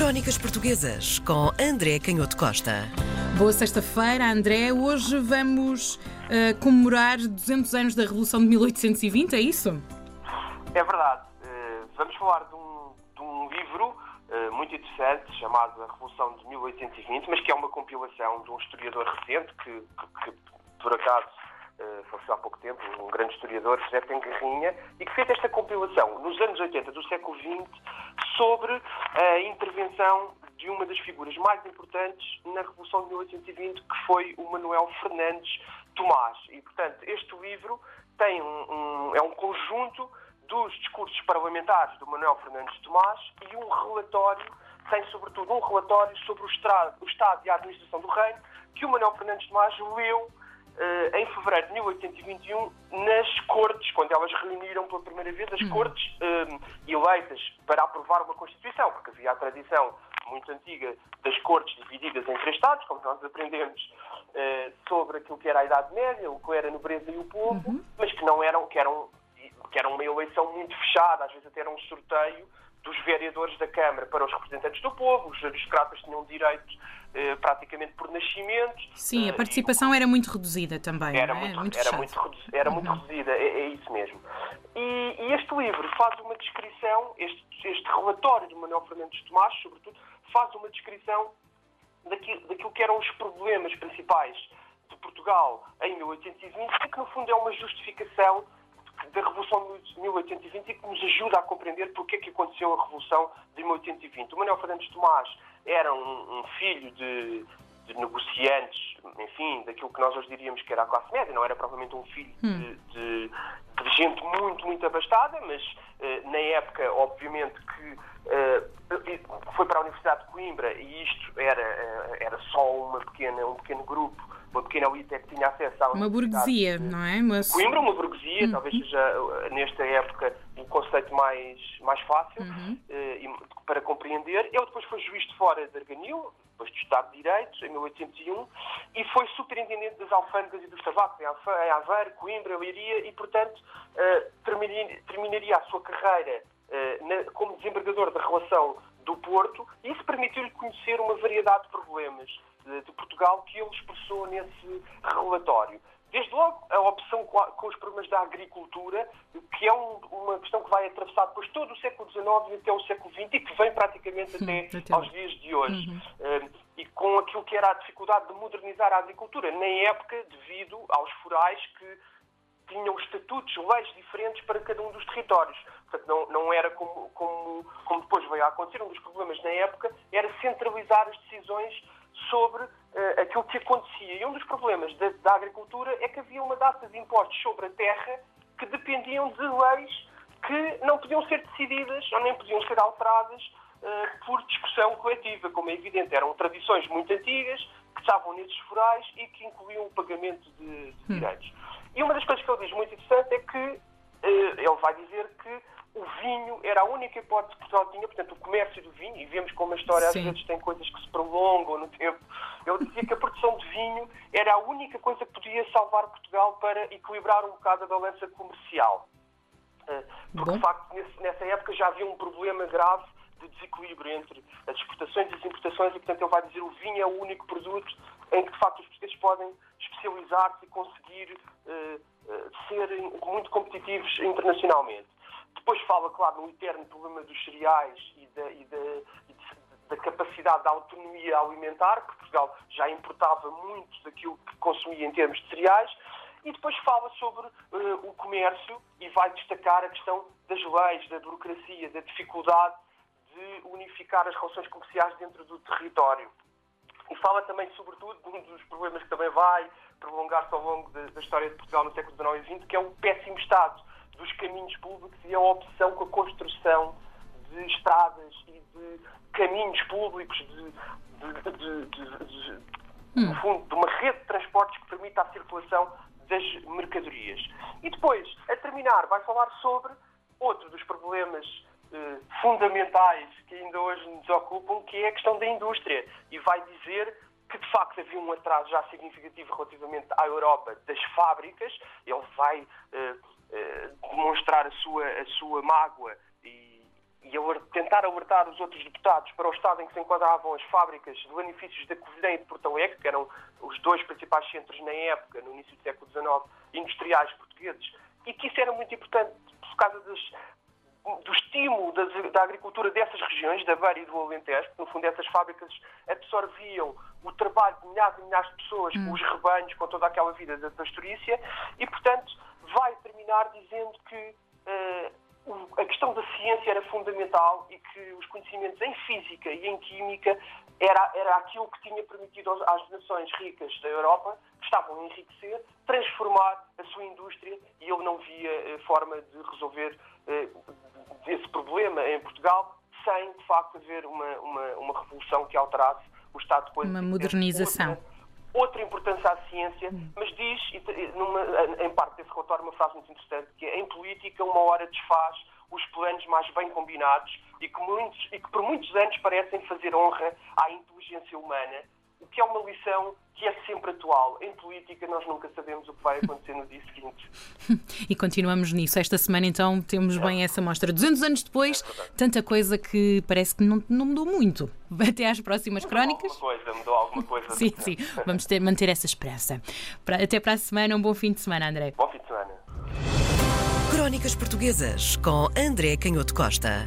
Crónicas Portuguesas com André Canhoto Costa. Boa sexta-feira, André. Hoje vamos uh, comemorar 200 anos da Revolução de 1820, é isso? É verdade. Uh, vamos falar de um, de um livro uh, muito interessante chamado A Revolução de 1820, mas que é uma compilação de um historiador recente que, que, que por acaso uh, faleceu há pouco tempo, um grande historiador, José Tengarrinha, e que fez esta compilação nos anos 80 do século XX sobre a intervenção de uma das figuras mais importantes na Revolução de 1820, que foi o Manuel Fernandes Tomás. E, portanto, este livro tem um, um, é um conjunto dos discursos parlamentares do Manuel Fernandes Tomás e um relatório, tem sobretudo um relatório sobre o Estado, o estado e a administração do reino, que o Manuel Fernandes Tomás leu em fevereiro de 1821, nas Cortes, quando elas reuniram pela primeira vez as hum. Cortes uh, eleitas para aprovar uma Constituição, porque havia a tradição muito antiga das Cortes divididas em três Estados, como nós aprendemos uh, sobre aquilo que era a Idade Média, o que era a nobreza e o povo, uhum. mas que não eram, que eram, que eram uma eleição muito fechada, às vezes até era um sorteio dos vereadores da Câmara para os representantes do povo, os aristocratas tinham direito eh, praticamente por nascimento. Sim, a eh, participação e, era muito reduzida também. Era, é? muito, muito, era, muito, era uhum. muito reduzida, é, é, isso mesmo. E, e, este livro faz uma descrição, este, este relatório de Manuel Fernandes Tomás, sobretudo, faz uma descrição daquilo, daquilo que eram os problemas principais de Portugal em 1820 e que, no fundo, é uma justificação da Revolução de 1820 e que nos ajuda a compreender porque é que aconteceu a Revolução de 1820. O Manuel Fernandes Tomás era um, um filho de, de, negociantes, enfim, daquilo que nós hoje diríamos que era a classe média, não era provavelmente um filho hum. de, de, de, gente muito, muito abastada, mas uh, na época, obviamente, que uh, foi para a Universidade de Coimbra e isto era, uh, era só uma pequena, um pequeno grupo uma pequena elite é que tinha acesso a uma burguesia, de, não é? Uma... Coimbra, uma burguesia, uhum. talvez seja nesta época o conceito mais, mais fácil uhum. uh, para compreender. Ele depois foi juiz de fora de Arganil, depois de Estado de Direitos, em 1801, e foi superintendente das alfândegas e dos tabacos em Aveiro, Coimbra, Leiria, e, portanto, uh, terminaria, terminaria, a sua carreira uh, na, como desembargador da relação do Porto, e isso permitiu-lhe conhecer uma variedade de problemas de, de Portugal que ele expressou nesse relatório. Desde logo, a opção com os problemas da agricultura, que é um, uma questão que vai atravessar depois todo o século XIX e até o século XX e que vem praticamente até, até aos dias de hoje. Uhum. Um, e com aquilo que era a dificuldade de modernizar a agricultura, na época, devido aos forais que tinham estatutos, leis diferentes para cada um dos territórios. Portanto, não, não era como, como, como depois veio a acontecer. Um dos problemas na época era centralizar as decisões sobre uh, aquilo que acontecia. E um dos problemas da, da, agricultura é que havia uma data de impostos sobre a terra que dependiam de leis que não podiam ser decididas ou nem podiam ser alteradas uh, por discussão coletiva, como é evidente. Eram tradições muito antigas que estavam nesses forais e que incluíam o pagamento de, de hum. E uma das coisas que ele diz muito interessante é que uh, ele vai dizer que o vinho era a única hipótese que Portugal tinha, portanto, o comércio do vinho, e vemos como a história Sim. às vezes tem coisas que se prolongam no tempo. Ele dizia que a produção de vinho era a única coisa que podia salvar Portugal para equilibrar um bocado a balança comercial. Eh, porque, Bom. de facto, nessa época já havia um problema grave de desequilíbrio entre as exportações e as importações, e, portanto, ele vai dizer o vinho é o único produto em que, de facto, os portugueses podem especializar-se e conseguir uh, uh, ser muito competitivos internacionalmente. Depois fala, claro, no eterno problema dos cereais e da, e da, e da capacidade da autonomia alimentar, que Portugal já importava muito daquilo que consumia em termos de cereais, e depois fala sobre uh, o comércio e vai destacar a questão das leis, da burocracia, da dificuldade de unificar as relações comerciais dentro do território. E fala também, sobretudo, de um dos problemas que também vai prolongar-se ao longo da, da história de Portugal no século XIX e XX, que é o péssimo estado dos caminhos públicos e a opção com a construção de estradas e de caminhos públicos, de, de, de, de hum. fundo, de uma rede de transportes que permita a circulação das mercadorias. E depois, a terminar, vai falar sobre outro dos problemas eh, fundamentais que ainda hoje nos ocupam, que é a questão da indústria. E vai dizer que de facto havia um atraso já significativo relativamente à Europa das fábricas. Ele vai eh, eh, demonstrar a sua, a sua mágoa e, e tentar alertar os outros deputados para o estado em que se enquadravam as fábricas de benefícios da Covilhã e de Porto Alegre, que eram os dois principais centros na época, no início do século XIX, industriais portugueses, e que isso era muito importante por causa das, do estímulo das, da agricultura dessas regiões, da Beira e do Alentejo, porque no fundo essas fábricas absorviam o trabalho de milhares e milhares de pessoas com hum. os rebanhos, com toda aquela vida da pastorícia, e portanto vai terminar dizendo que uh, a questão da ciência era fundamental e que os conhecimentos em física e em química era, era aquilo que tinha permitido às nações ricas da Europa, que estavam a enriquecer, transformar a sua indústria e ele não via uh, forma de resolver uh, esse problema em Portugal sem, de facto, haver uma, uma, uma revolução que alterasse o Estado de coisas. Uma modernização. Outra, outra importância à ciência, hum. mas diz, numa, em parte desse relatório, uma frase muito interessante, que é, em política uma hora desfaz os planos mais bem combinados e que, muitos, e que por muitos anos parecem fazer honra à inteligência humana, o que é uma lição que é sempre atual. Em política, nós nunca sabemos o que vai acontecer no dia seguinte. e continuamos nisso. Esta semana, então, temos é. bem essa mostra. 200 anos depois, é tanta coisa que parece que não, não mudou muito. Até às próximas mudou crónicas. Alguma coisa, mudou alguma coisa. sim, sim. Vamos ter, manter essa esperança. Até para a semana. Um bom fim de semana, André. Bom fim de semana. Crónicas Portuguesas com André Canhoto Costa.